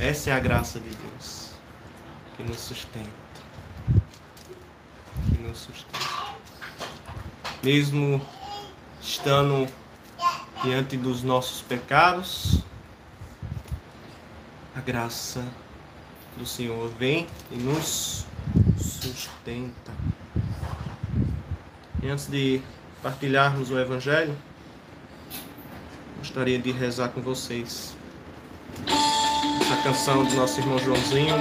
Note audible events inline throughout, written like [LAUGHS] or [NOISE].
Essa é a graça de Deus que nos sustenta. Que nos sustenta. Mesmo estando diante dos nossos pecados, a graça do Senhor vem e nos sustenta. E antes de partilharmos o Evangelho, gostaria de rezar com vocês canção do nosso irmão Joãozinho.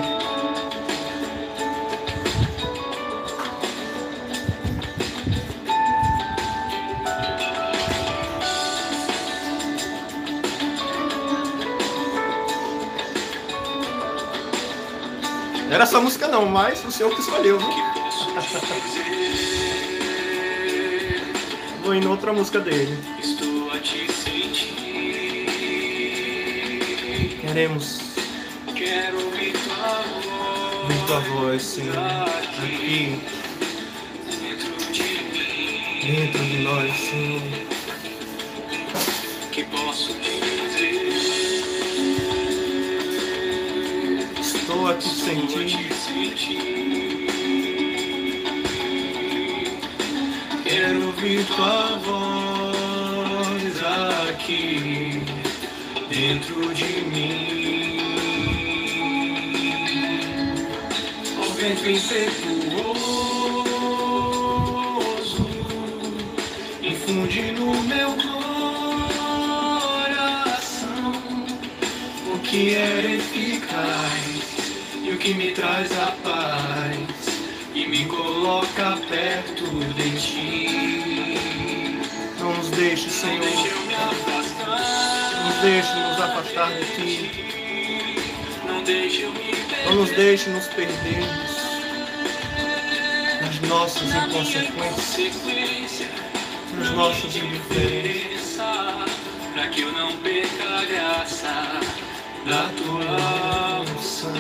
Era essa música não, mas o senhor que escolheu, viu? Vou indo outra música dele. Estou a te sentir. Queremos ouvir tua voz, Senhor, aqui dentro de nós, Senhor. Que posso dizer. Estou a te Estou a sentir. te sentir. Quero ouvir tua voz aqui dentro de mim. O vento impetuoso infunde no meu coração o que é eficaz e o que me traz a paz e me coloca perto de ti. Não nos deixe, Não Senhor. afastar. Nos deixe nos afastar de ti. Não deixe eu me perder. Não nos deixe nos perdermos Não nossas me indiferenças. indiferença, Pra que eu não perca a graça da tua unção.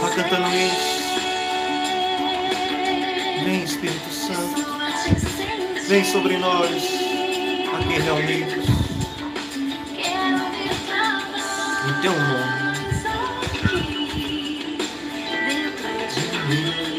Vai cantando isso. Vem, Espírito Santo. Vem sobre nós, aqui reunidos, em teu nome. Infunde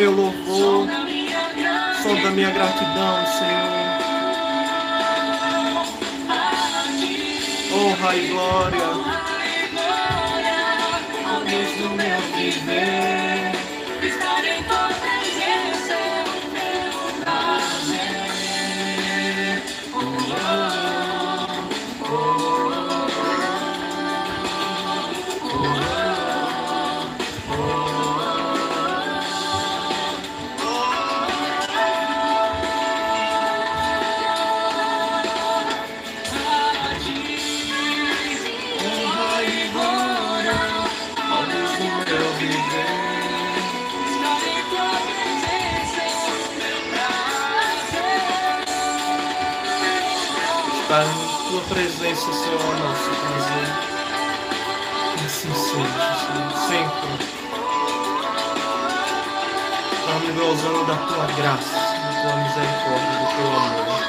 meu louvor, som da minha gratidão, Senhor. Honra e glória presença, Senhor, nosso prazer. Que assim seja, Senhor, sempre. Estamos gozando da tua graça, da tua misericórdia, do teu amor.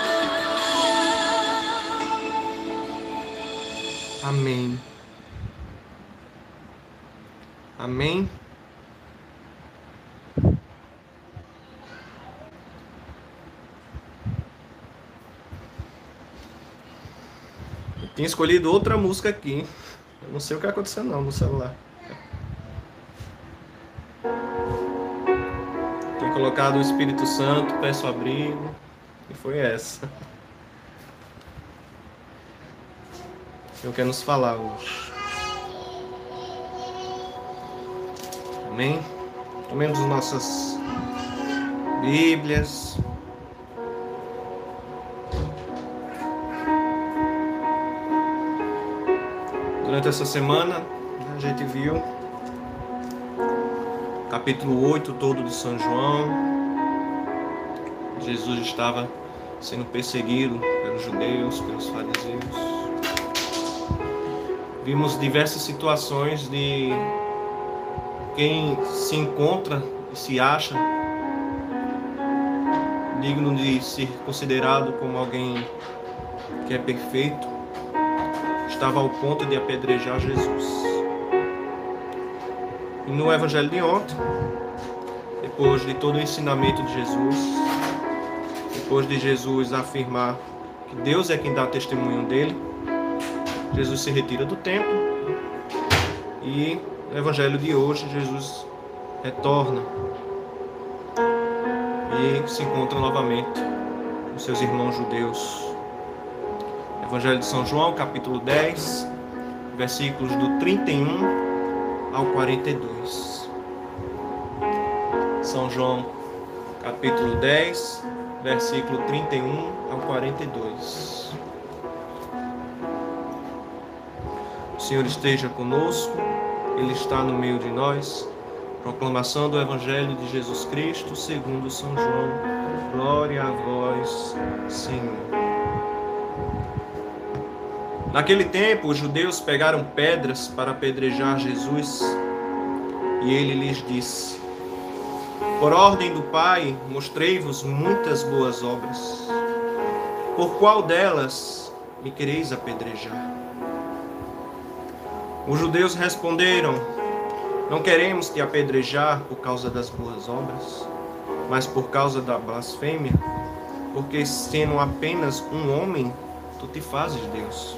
Amém. Amém. Tinha escolhido outra música aqui. Eu não sei o que aconteceu não no celular. Tinha colocado o Espírito Santo, peço abrigo. E foi essa. Eu quero nos falar hoje. Amém? Tomemos nossas Bíblias. Durante essa semana, a gente viu capítulo 8 todo de São João. Jesus estava sendo perseguido pelos judeus, pelos fariseus. Vimos diversas situações de quem se encontra e se acha digno de ser considerado como alguém que é perfeito, estava ao ponto de apedrejar Jesus. E no Evangelho de ontem, depois de todo o ensinamento de Jesus, depois de Jesus afirmar que Deus é quem dá testemunho dele, Jesus se retira do templo e no Evangelho de hoje Jesus retorna e se encontra novamente com seus irmãos judeus. Evangelho de São João, capítulo 10, versículos do 31 ao 42. São João, capítulo 10, versículo 31 ao 42. O Senhor esteja conosco, Ele está no meio de nós. Proclamação do Evangelho de Jesus Cristo segundo São João. Glória a vós, Senhor. Naquele tempo, os judeus pegaram pedras para apedrejar Jesus, e ele lhes disse: Por ordem do Pai, mostrei-vos muitas boas obras. Por qual delas me quereis apedrejar? Os judeus responderam: não queremos te apedrejar por causa das boas obras, mas por causa da blasfêmia, porque sendo apenas um homem, tu te fazes Deus.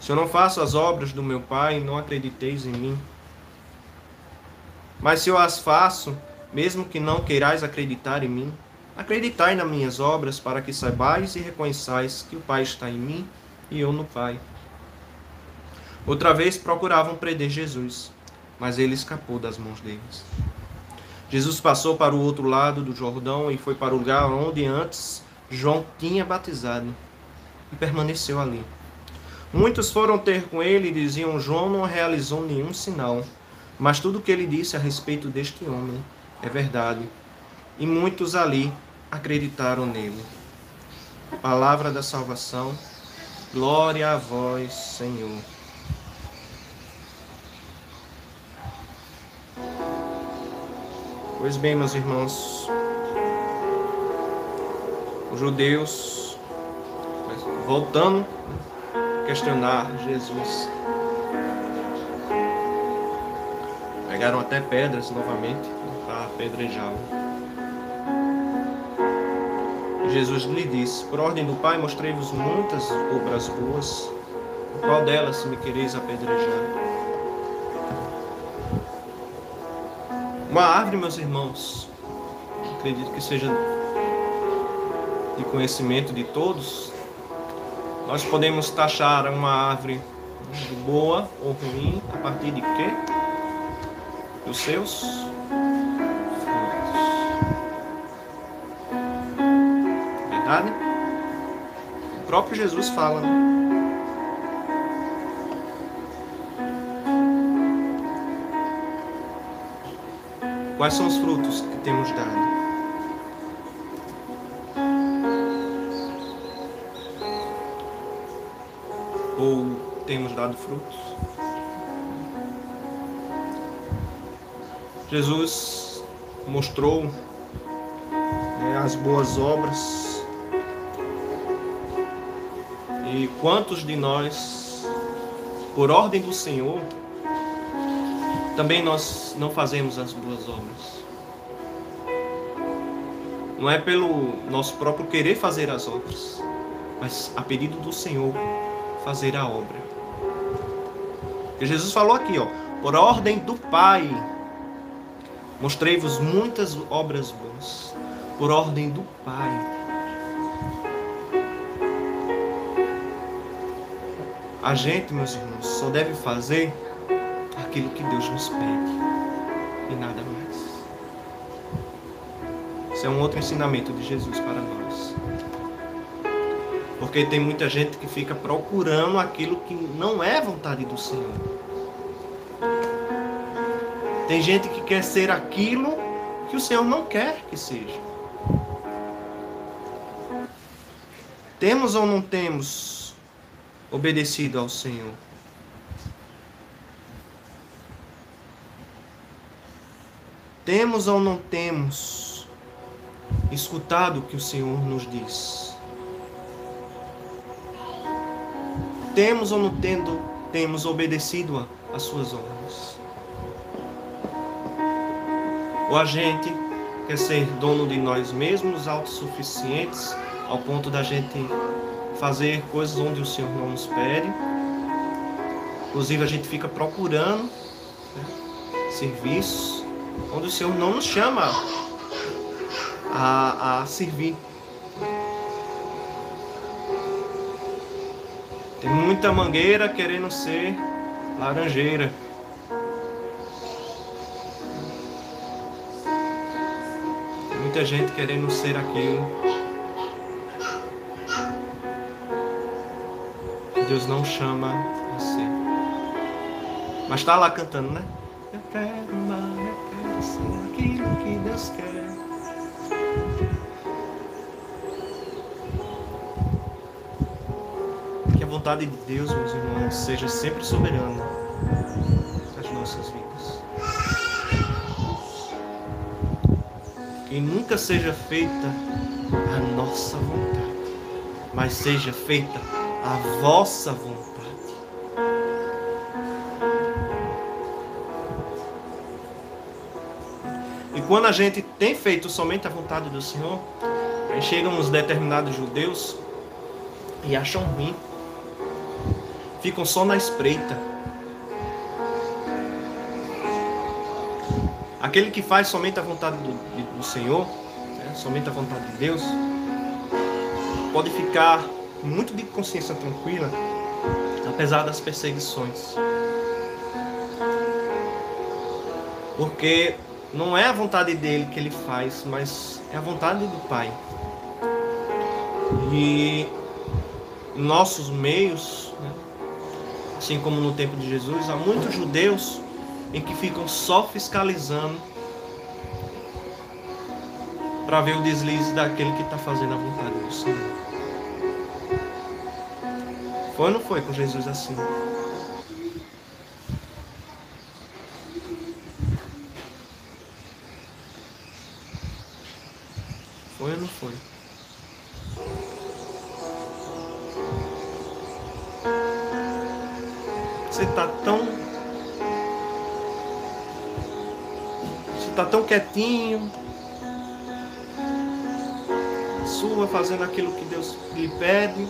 Se eu não faço as obras do meu Pai, não acrediteis em mim. Mas se eu as faço, mesmo que não queirais acreditar em mim, acreditai nas minhas obras, para que saibais e reconheçais que o Pai está em mim e eu no Pai. Outra vez procuravam prender Jesus, mas ele escapou das mãos deles. Jesus passou para o outro lado do Jordão e foi para o lugar onde antes João tinha batizado e permaneceu ali. Muitos foram ter com ele e diziam: João não realizou nenhum sinal, mas tudo o que ele disse a respeito deste homem é verdade. E muitos ali acreditaram nele. Palavra da salvação, glória a vós, Senhor. Pois bem, meus irmãos, os judeus, voltando questionar Jesus, pegaram até pedras novamente para apedrejá-lo. Jesus lhe disse: Por ordem do Pai, mostrei-vos muitas obras boas, qual delas me quereis apedrejar? Uma árvore, meus irmãos, acredito que seja de conhecimento de todos. Nós podemos taxar uma árvore boa ou ruim a partir de quê? Dos seus frutos. Verdade? O próprio Jesus fala, né? Quais são os frutos que temos dado? Temos dado frutos? Jesus mostrou né, as boas obras. E quantos de nós, por ordem do Senhor, também nós não fazemos as boas obras? Não é pelo nosso próprio querer fazer as obras, mas a pedido do Senhor fazer a obra. E Jesus falou aqui, ó, por ordem do Pai, mostrei-vos muitas obras boas, por ordem do Pai. A gente, meus irmãos, só deve fazer aquilo que Deus nos pede e nada mais. Isso é um outro ensinamento de Jesus para nós. Porque tem muita gente que fica procurando aquilo que não é vontade do Senhor. Tem gente que quer ser aquilo que o Senhor não quer que seja. Temos ou não temos obedecido ao Senhor? Temos ou não temos escutado o que o Senhor nos diz? Temos ou não tendo, temos obedecido às suas ordens? Ou a gente quer ser dono de nós mesmos, autossuficientes, ao ponto da gente fazer coisas onde o Senhor não nos pede? Inclusive a gente fica procurando né, serviços onde o Senhor não nos chama a, a servir. Tem muita mangueira querendo ser laranjeira. Tem muita gente querendo ser aquilo. Deus não chama ser. Mas está lá cantando, né? Eu quero amar, eu quero ser aquilo que Deus quer. Vontade de Deus, meus irmãos, seja sempre soberana nas nossas vidas. Que nunca seja feita a nossa vontade, mas seja feita a vossa vontade. E quando a gente tem feito somente a vontade do Senhor, aí chegam uns determinados judeus e acham ruim ficam só na espreita. Aquele que faz somente a vontade do, do Senhor, né, somente a vontade de Deus, pode ficar muito de consciência tranquila, apesar das perseguições. Porque não é a vontade dele que ele faz, mas é a vontade do Pai. E nossos meios, né, assim como no tempo de Jesus, há muitos judeus em que ficam só fiscalizando para ver o deslize daquele que está fazendo a vontade do Senhor. Foi ou não foi com Jesus assim? Quietinho. Sua fazendo aquilo que Deus lhe pede.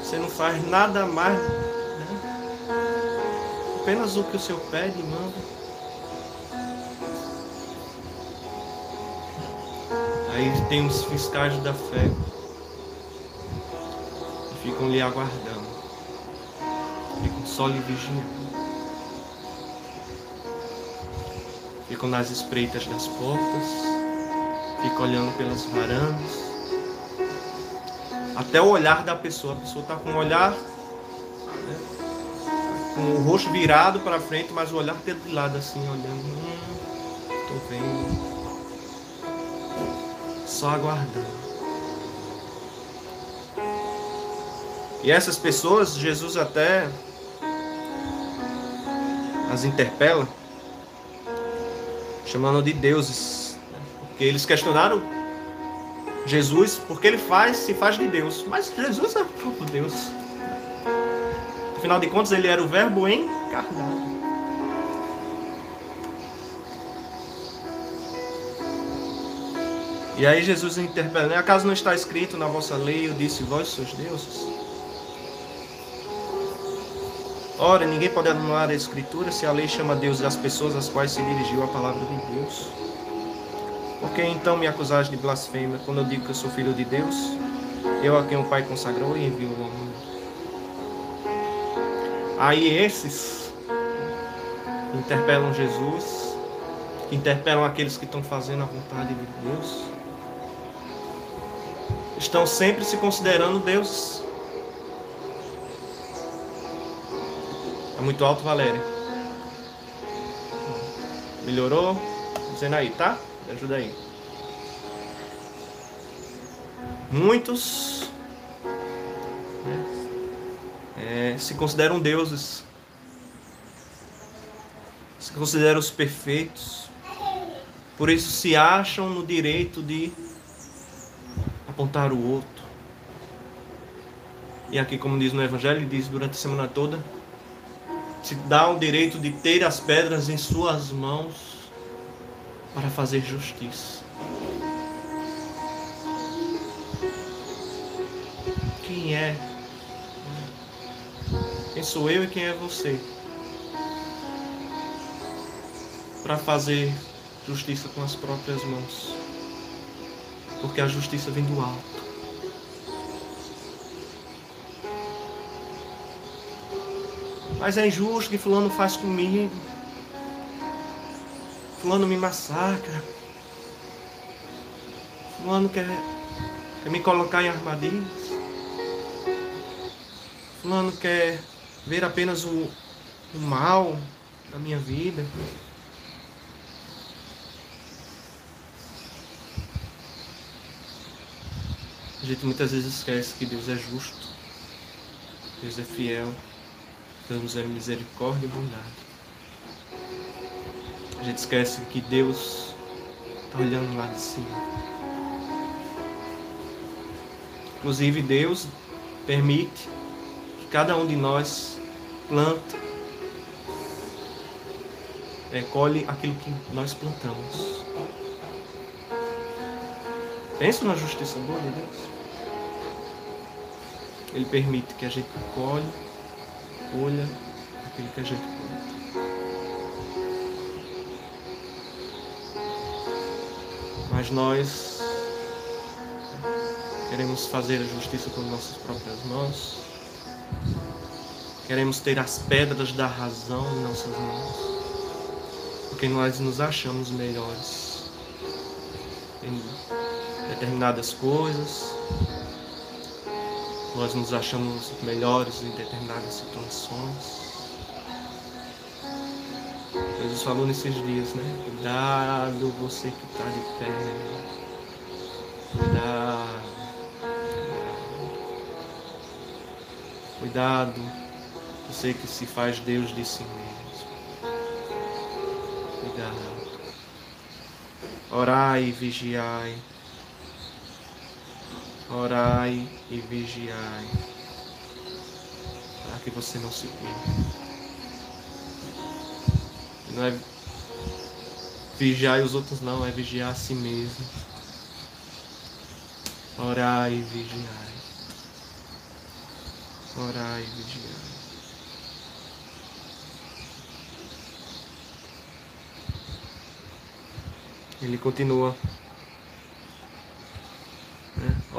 Você não faz nada mais. Né? Apenas o que o Senhor pede e manda. Aí tem os fiscais da fé que ficam lhe aguardando só lhe vigiando. Ficam nas espreitas das portas, ficam olhando pelas varandas. Até o olhar da pessoa. A pessoa está com o olhar, né, com o rosto virado para frente, mas o olhar de lado assim, olhando. Hum, vendo. Só aguardando. E essas pessoas, Jesus até as interpela, chamando de deuses, né? porque eles questionaram Jesus porque ele faz, se faz de Deus, mas Jesus é o próprio Deus. Afinal de contas, ele era o Verbo encarnado. E aí Jesus interpela, né? acaso não está escrito na vossa lei, eu disse, vós sois deuses? Ora, ninguém pode anular a escritura se a lei chama Deus as pessoas às quais se dirigiu a palavra de Deus. Por que então me acusais de blasfêmia quando eu digo que eu sou filho de Deus? Eu a quem o Pai consagrou e enviou ao mundo. Aí esses interpelam Jesus, interpelam aqueles que estão fazendo a vontade de Deus estão sempre se considerando deuses. É muito alto, Valéria. Melhorou? Dizendo aí, tá? Me ajuda aí. Muitos né, é, se consideram deuses. Se consideram os perfeitos. Por isso se acham no direito de apontar o outro. E aqui, como diz no Evangelho, diz durante a semana toda, se dá o direito de ter as pedras em suas mãos para fazer justiça. Quem é? Quem sou eu e quem é você? Para fazer justiça com as próprias mãos porque a justiça vem do alto. Mas é injusto que fulano faz comigo. Fulano me massacra. Fulano quer, quer me colocar em armadilhas. Fulano quer ver apenas o, o mal na minha vida. A gente muitas vezes esquece que Deus é justo, Deus é fiel, Deus é misericórdia e bondade. A gente esquece que Deus está olhando lá de cima. Inclusive, Deus permite que cada um de nós planta, é, colhe aquilo que nós plantamos. Pensa na justiça boa de Deus. Ele permite que a gente colhe, colha aquilo que a gente planta. Mas nós queremos fazer a justiça com nossas próprias mãos. Queremos ter as pedras da razão em nossas mãos. Porque nós nos achamos melhores em determinadas coisas, nós nos achamos melhores em determinadas situações. Jesus falou nesses dias, né? Cuidado você que está de pé. Cuidado. Cuidado você que se faz Deus de si mesmo. Cuidado. Orai e vigiai orai e vigiai, para que você não se perca. Não é vigiar os outros, não, é vigiar a si mesmo. Orai e vigiai. Orai e vigiai. Ele continua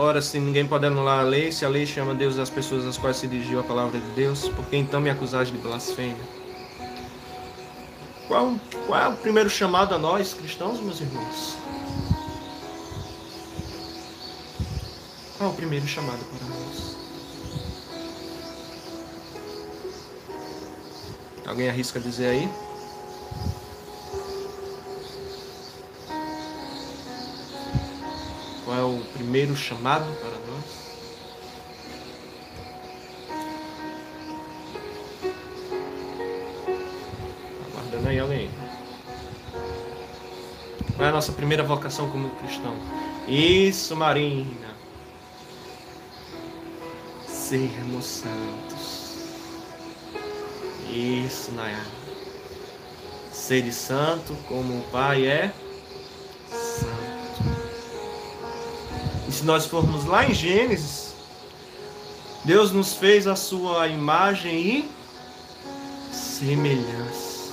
Ora, se ninguém pode anular a lei, se a lei chama Deus as pessoas às quais se dirigiu a palavra de Deus, por que então me acusais de blasfêmia? Qual, qual é o primeiro chamado a nós, cristãos, meus irmãos? Qual é o primeiro chamado para nós? Alguém arrisca dizer aí? o primeiro chamado para nós. Aguardando aí alguém. Qual é a nossa primeira vocação como cristão? Isso, Marina. Sermos santos. Isso, Nayara. Ser de santo como o Pai é se nós formos lá em Gênesis, Deus nos fez a sua imagem e semelhança.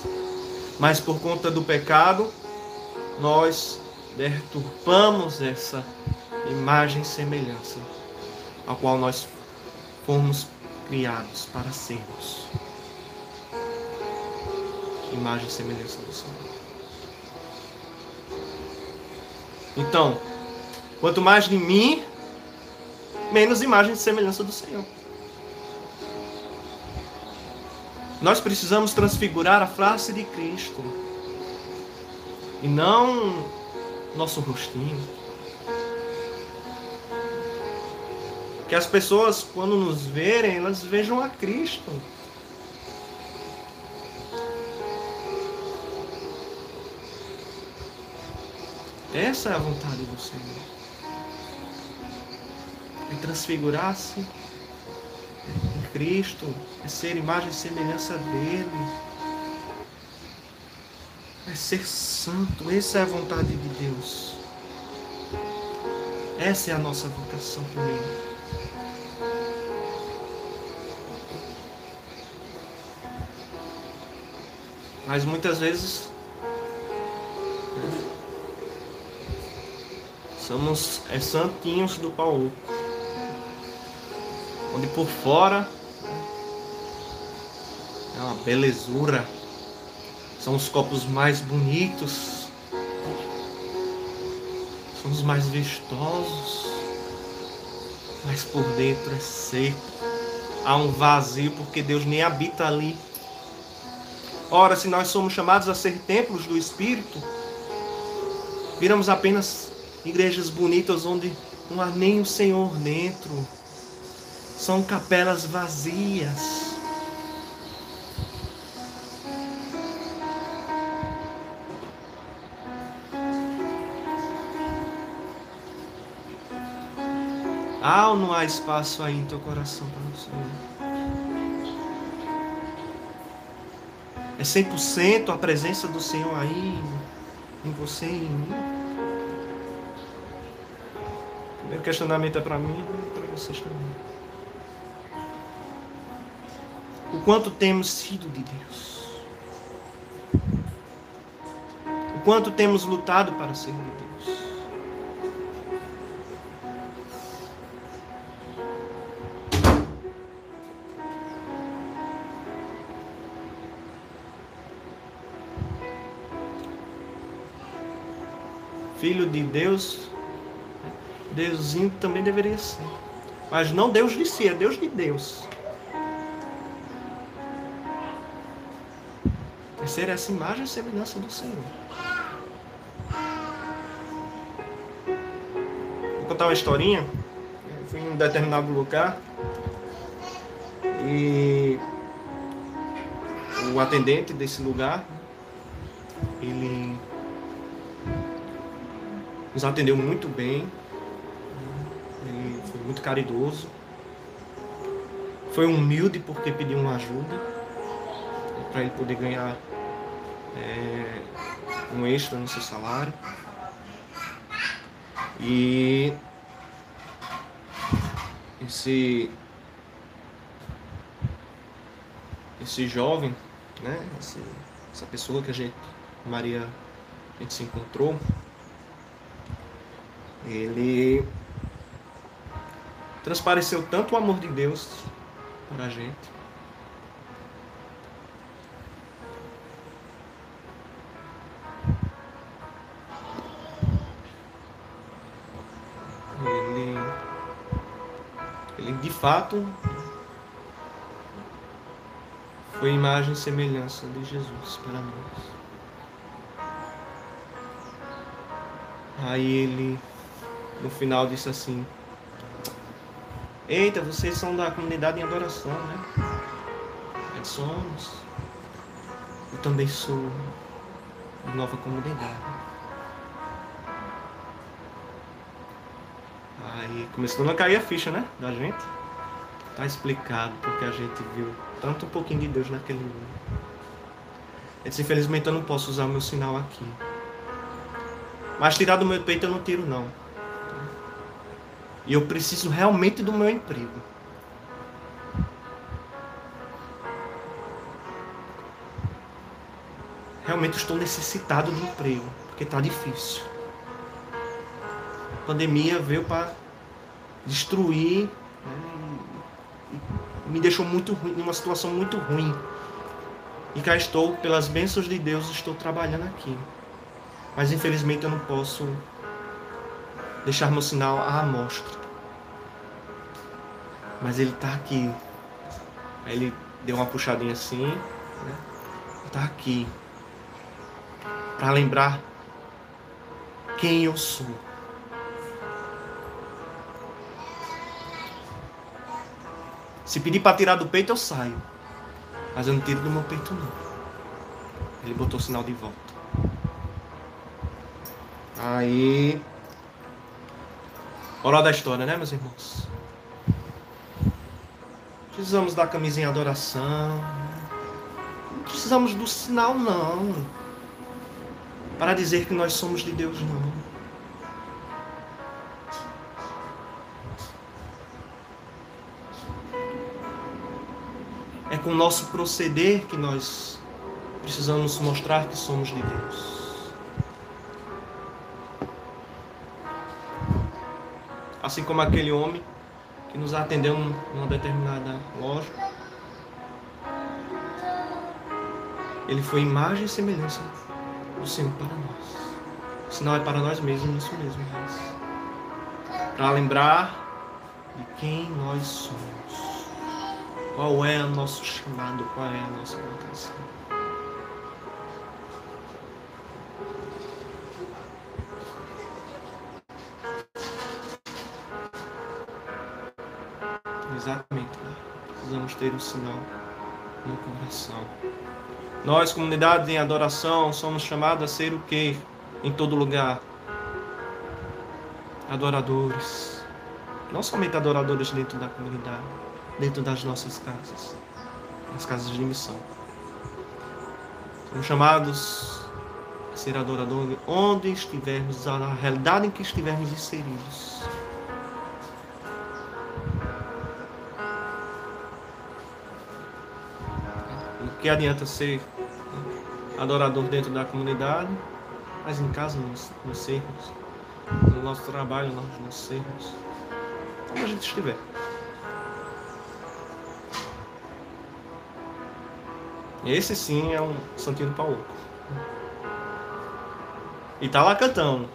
Mas por conta do pecado, nós deturpamos essa imagem e semelhança a qual nós fomos criados para sermos. Imagem e semelhança do Senhor. Então, quanto mais de mim, menos imagem e semelhança do Senhor. Nós precisamos transfigurar a face de Cristo. E não nosso rostinho. Que as pessoas, quando nos verem, elas vejam a Cristo. Essa é a vontade do Senhor. Transfigurar-se em Cristo, é ser imagem e semelhança dele, é ser santo. Essa é a vontade de Deus. Essa é a nossa vocação primeiro. Mas muitas vezes somos é, santinhos do Paulo. Onde por fora é uma belezura. São os copos mais bonitos. São os mais vistosos. Mas por dentro é seco. Há um vazio porque Deus nem habita ali. Ora, se nós somos chamados a ser templos do Espírito, viramos apenas igrejas bonitas onde não há nem o Senhor dentro. São capelas vazias. Há ou não há espaço aí em teu coração para o Senhor? É 100% a presença do Senhor aí em você e em mim? Primeiro questionamento é para mim e para vocês também. Quanto temos sido de Deus? O quanto temos lutado para ser de Deus? Filho de Deus, Deusinho também deveria ser. Mas não Deus de si, é Deus de Deus. Ser essa imagem e semelhança do Senhor. Vou contar uma historinha. Eu fui em um determinado lugar e o atendente desse lugar, ele nos atendeu muito bem. Ele foi muito caridoso. Foi humilde porque pediu uma ajuda para ele poder ganhar é, um extra no seu salário. E esse esse jovem, né, esse, essa pessoa que a gente, Maria, a gente se encontrou, ele transpareceu tanto o amor de Deus para a gente. Ele de fato foi imagem e semelhança de Jesus para nós. Aí ele no final disse assim: Eita, vocês são da comunidade em adoração, né? É, somos. também sou de nova comunidade. Começou a cair a ficha, né? Da gente. Tá explicado porque a gente viu tanto um pouquinho de Deus naquele mundo. Ele disse, infelizmente eu não posso usar o meu sinal aqui. Mas tirar do meu peito eu não tiro não. E eu preciso realmente do meu emprego. Realmente estou necessitado de emprego, porque está difícil. A pandemia veio para destruir, e me deixou muito ruim, numa situação muito ruim. E cá estou, pelas bênçãos de Deus, estou trabalhando aqui. Mas infelizmente eu não posso deixar meu sinal à amostra. Mas ele está aqui. Aí ele deu uma puxadinha assim. Né? Está aqui. Para lembrar quem eu sou. Se pedir para tirar do peito, eu saio. Mas eu não tiro do meu peito, não. Ele botou o sinal de volta. Aí. Moral da história, né, meus irmãos? Precisamos da camisinha adoração. Não precisamos do sinal, não. Para dizer que nós somos de Deus, não. Com o nosso proceder que nós precisamos mostrar que somos de Deus. Assim como aquele homem que nos atendeu numa determinada loja. Ele foi imagem e semelhança do Senhor para nós. Se não é para nós mesmos, isso mesmo, mas para lembrar de quem nós somos. Qual é o nosso chamado? Qual é a nossa vocação? Exatamente. Né? Precisamos ter um sinal no coração. Nós, comunidade em adoração, somos chamados a ser o quê? Em todo lugar. Adoradores. Não somente adoradores dentro da comunidade dentro das nossas casas, nas casas de missão. Somos chamados a ser adoradores onde estivermos, na realidade em que estivermos inseridos. O que adianta ser adorador dentro da comunidade, mas em casa nos, nos sermos, no nosso trabalho nós nos sermos, como a gente estiver. Esse sim é um Santinho do Paulo. E tá lá cantando.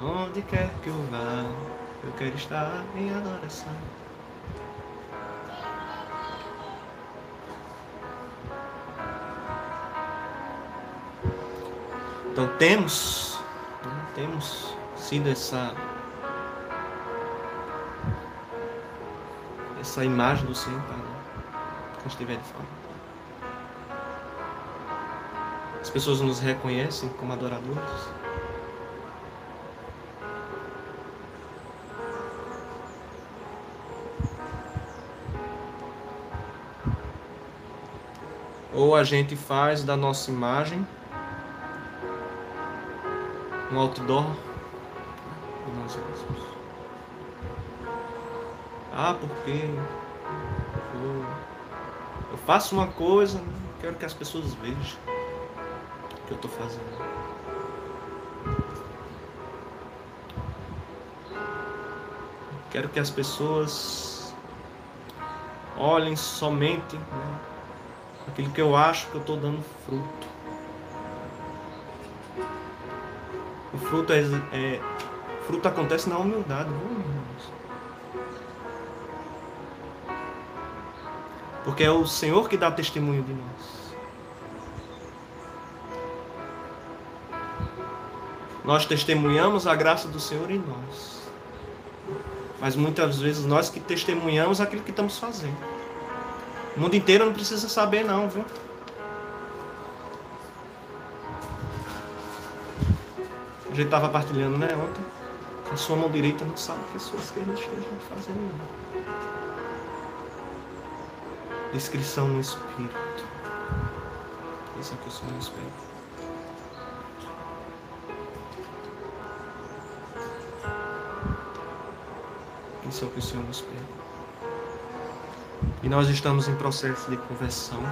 Onde quer que eu vá, eu quero estar em adoração. Então temos, né, temos sido essa essa imagem do Senhor para quando estiver de fora. Pessoas nos reconhecem como adoradores. Ou a gente faz da nossa imagem um outdoor de nós mesmos. Ah, porque eu, faço uma coisa, quero que as pessoas vejam que eu estou fazendo. Quero que as pessoas olhem somente né, aquilo que eu acho que eu estou dando fruto. O fruto é, é fruto acontece na humildade, Porque é o Senhor que dá testemunho de nós. Nós testemunhamos a graça do Senhor em nós. Mas muitas vezes nós que testemunhamos aquilo que estamos fazendo. O mundo inteiro não precisa saber, não, viu? A gente estava partilhando, né, ontem? Que a sua mão direita não sabe o que a sua esquerda esteja fazendo. Não. Descrição no Espírito. Isso é que eu sou no Espírito. Isso que o Senhor nos pede. E nós estamos em processo de conversão.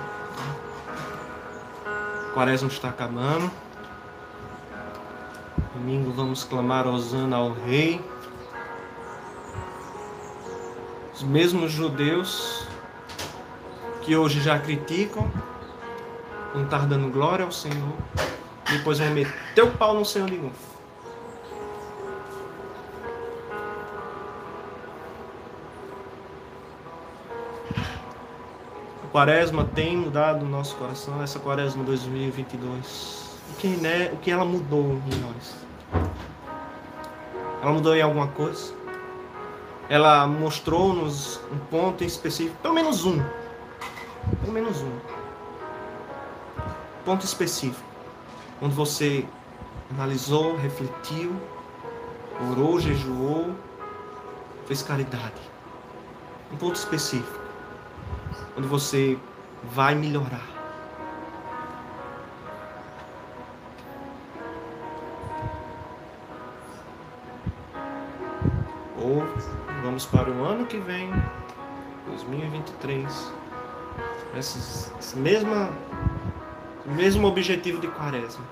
O quaresma está acabando. Domingo vamos clamar Osana ao Rei. Os mesmos judeus que hoje já criticam, não estar dando glória ao Senhor, depois vão meter o pau no Senhor de novo. Quaresma tem mudado o nosso coração, essa quaresma 2022? O que, né, o que ela mudou em nós? Ela mudou em alguma coisa? Ela mostrou-nos um ponto em específico, pelo menos um. Pelo menos um. Ponto específico. Onde você analisou, refletiu, orou, jejuou, fez caridade. Um ponto específico onde você vai melhorar. Ou vamos para o ano que vem, 2023, esse, esse mesma, mesmo objetivo de quaresma.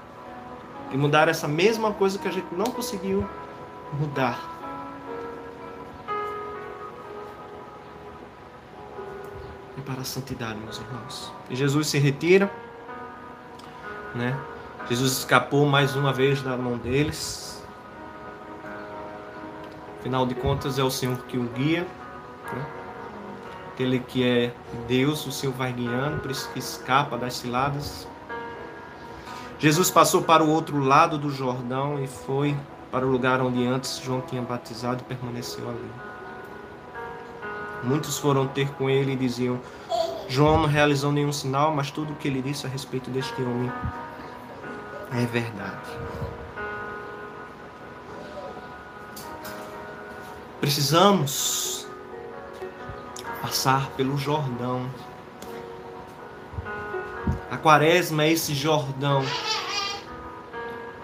E mudar essa mesma coisa que a gente não conseguiu mudar para a santidade, meus irmãos. E Jesus se retira, né? Jesus escapou mais uma vez da mão deles. Afinal de contas, é o Senhor que o guia. Né? Aquele que é Deus, o Senhor vai guiando, por isso que escapa das ciladas. Jesus passou para o outro lado do Jordão e foi para o lugar onde antes João tinha batizado e permaneceu ali. Muitos foram ter com ele e diziam: João não realizou nenhum sinal, mas tudo o que ele disse a respeito deste homem é verdade. Precisamos passar pelo Jordão. A quaresma é esse Jordão.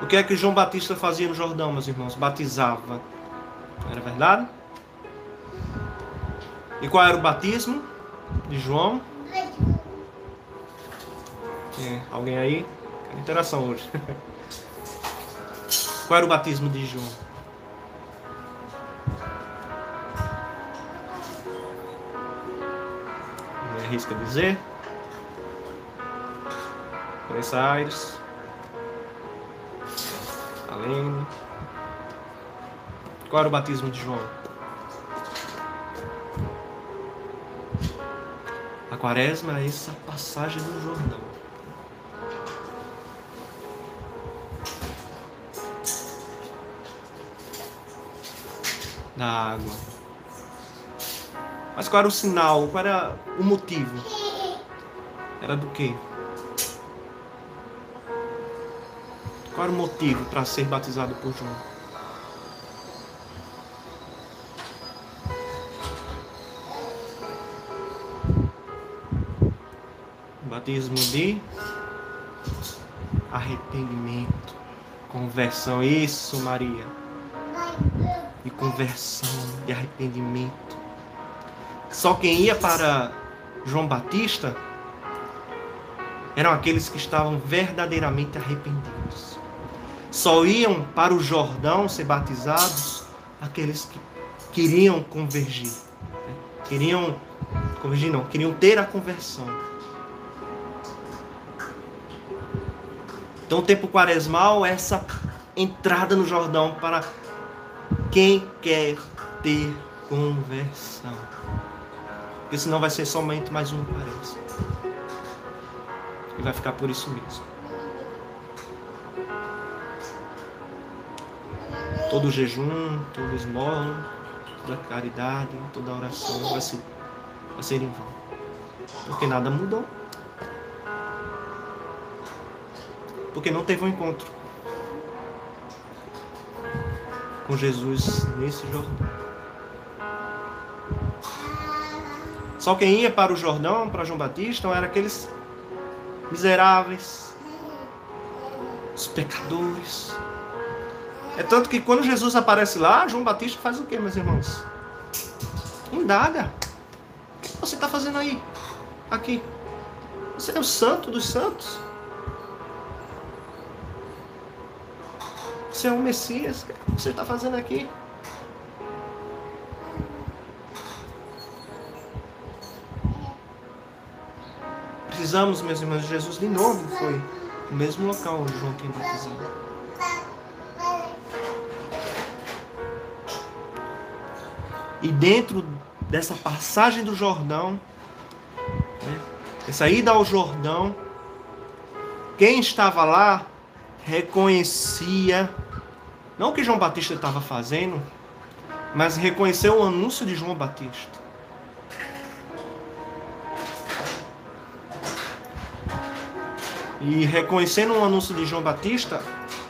O que é que João Batista fazia no Jordão, meus irmãos? Batizava. Não era verdade? E qual era o batismo de João? É, alguém aí? Interação hoje. [LAUGHS] Qual era o batismo de João? Me arrisca dizer. Buenos Aires. Além. Qual era o batismo de João? Quaresma é essa passagem do Jordão. da água. Mas qual era o sinal? Qual era o motivo? Era do quê? Qual era o motivo para ser batizado por João? Batismo de arrependimento, conversão. Isso, Maria de conversão, de arrependimento. Só quem ia para João Batista eram aqueles que estavam verdadeiramente arrependidos. Só iam para o Jordão ser batizados aqueles que queriam convergir. Né? Queriam convergir não, queriam ter a conversão. Então o tempo quaresmal é essa entrada no Jordão para quem quer ter conversão. Porque senão vai ser somente mais um parece. E vai ficar por isso mesmo. Todo jejum, todo esmola, toda caridade, toda oração vai ser, vai ser em vão. Porque nada mudou. Porque não teve um encontro. com Jesus nesse Jordão. Só quem ia para o Jordão, para João Batista, eram aqueles miseráveis, os pecadores. É tanto que quando Jesus aparece lá, João Batista faz o que, meus irmãos? Indaga. O que você está fazendo aí? Aqui. Você é o santo dos santos. Você é o Messias. O que você está fazendo aqui? Precisamos, meus irmãos, de Jesus de novo. Foi o mesmo local onde João tem batizado. E dentro dessa passagem do Jordão, né, essa ida ao Jordão, quem estava lá reconhecia, não o que João Batista estava fazendo, mas reconheceu o anúncio de João Batista. E reconhecendo o anúncio de João Batista,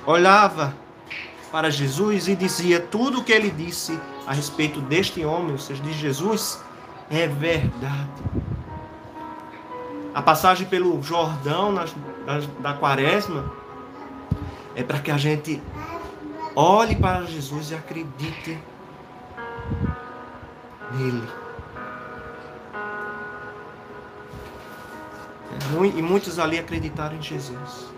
olhava para Jesus e dizia tudo o que ele disse a respeito deste homem, ou seja, de Jesus, é verdade. A passagem pelo Jordão na, da, da quaresma é para que a gente olhe para Jesus e acredite nele. E muitos ali acreditaram em Jesus.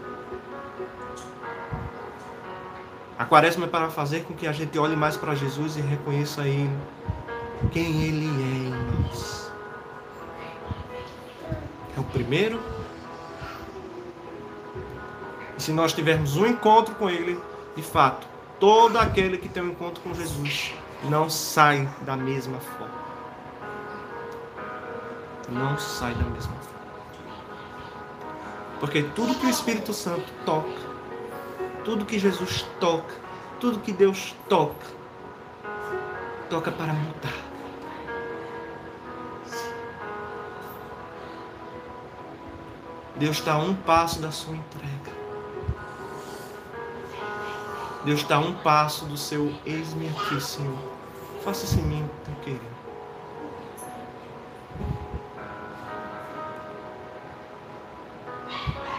A quaresma é para fazer com que a gente olhe mais para Jesus e reconheça Ele, quem Ele é em nós. É o primeiro. E se nós tivermos um encontro com Ele, de fato, todo aquele que tem um encontro com Jesus não sai da mesma forma. Não sai da mesma forma. Porque tudo que o Espírito Santo toca, tudo que Jesus toca, tudo que Deus toca, toca para mudar. Deus está a um passo da sua entrega. Deus está a um passo do seu eis-me aqui, Senhor. Faça-se em mim, teu querido.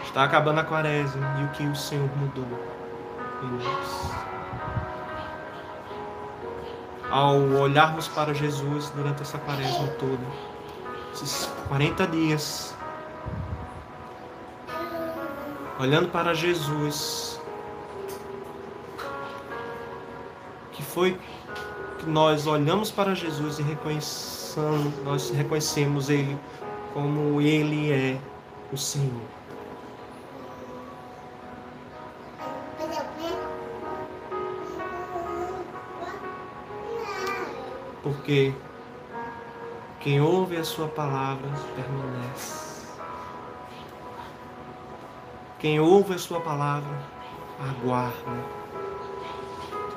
Está acabando a quaresma e o que o Senhor mudou em nós. Ao olharmos para Jesus durante essa quaresma toda, esses 40 dias, olhando para Jesus, foi que nós olhamos para Jesus e reconhecemos, nós reconhecemos Ele como Ele é o Senhor. porque quem ouve a sua palavra permanece. Quem ouve a sua palavra aguarda.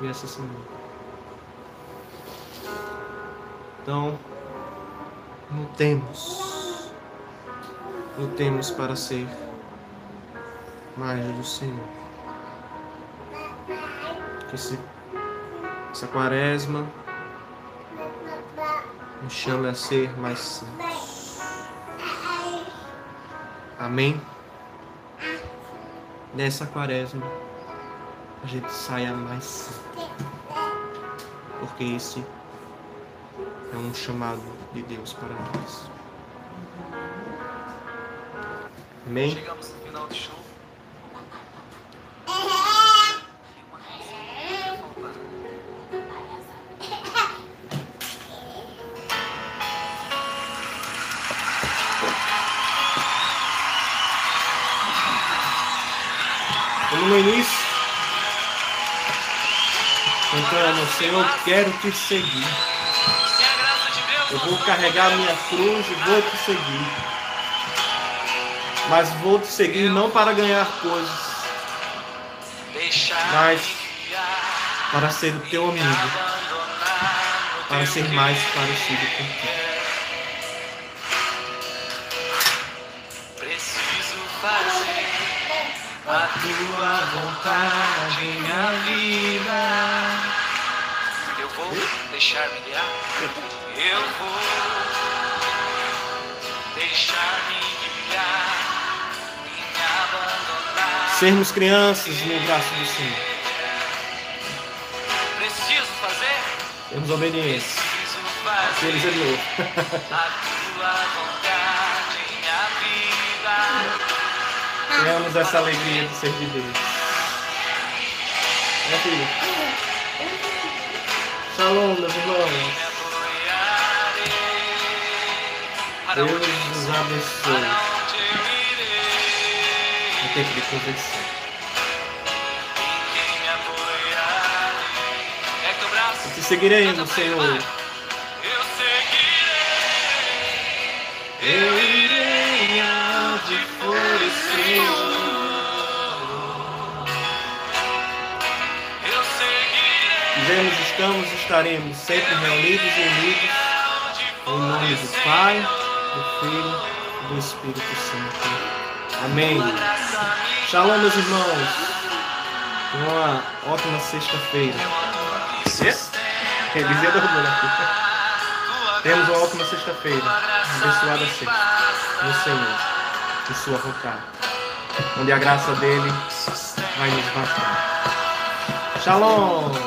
Essa semana. Então, lutemos. Lutemos para ser mais do Senhor. Que esse, essa quaresma nos chame a ser mais santos. Amém? Nessa quaresma, a gente saia mais santo. Porque esse é um chamado de Deus para nós. Amém? Chegamos no final do show. Como no início, cantando, Senhor, quero te seguir. Eu vou carregar minha cruz e vou te seguir. Mas vou te seguir não para ganhar coisas, deixar mas para ser o teu amigo, para ser mais parecido com ti. A tua vontade, minha vida. deixar-me guiar? Eu vou deixar-me guiar e me abandonar. Sermos crianças no braço do Senhor. Preciso fazer, Termos obediência. preciso Eles é fazer [LAUGHS] novo. a tua vontade em minha vida. Tenhamos essa alegria de ser de Deus. É, filho. Shalom, meus irmãos. Deus nos abençoe. eu de conversão. Em quem me? É teu braço. Te seguirei no ele, Senhor. Eu seguirei. Eu irei aonde for o Senhor. Eu. Vivemos, estamos, estaremos sempre reunidos e unidos. Em nome do. Pai, do Filho e do Espírito Santo. Amém. Shalom, meus irmãos. Uma ótima sexta-feira. Revisei do orgulho aqui. Temos uma ótima sexta-feira. Abençoada sexta. No Senhor. Em Sua vontade. Onde a graça dele vai nos bastar. Shalom.